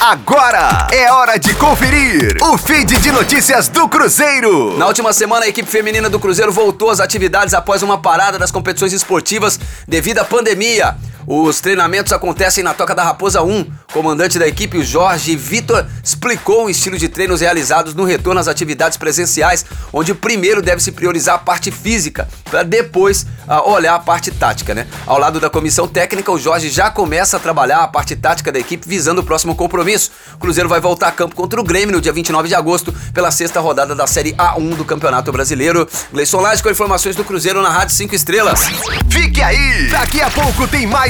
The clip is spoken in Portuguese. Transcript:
Agora é hora de conferir o feed de notícias do Cruzeiro. Na última semana, a equipe feminina do Cruzeiro voltou às atividades após uma parada das competições esportivas devido à pandemia. Os treinamentos acontecem na Toca da Raposa 1. Comandante da equipe, Jorge Vitor, explicou o estilo de treinos realizados no retorno às atividades presenciais, onde primeiro deve se priorizar a parte física, para depois uh, olhar a parte tática, né? Ao lado da comissão técnica, o Jorge já começa a trabalhar a parte tática da equipe visando o próximo compromisso. O Cruzeiro vai voltar a campo contra o Grêmio no dia 29 de agosto, pela sexta rodada da Série A1 do Campeonato Brasileiro. Gleison Lage com informações do Cruzeiro na Rádio 5 Estrelas. Fique aí! Daqui a pouco tem mais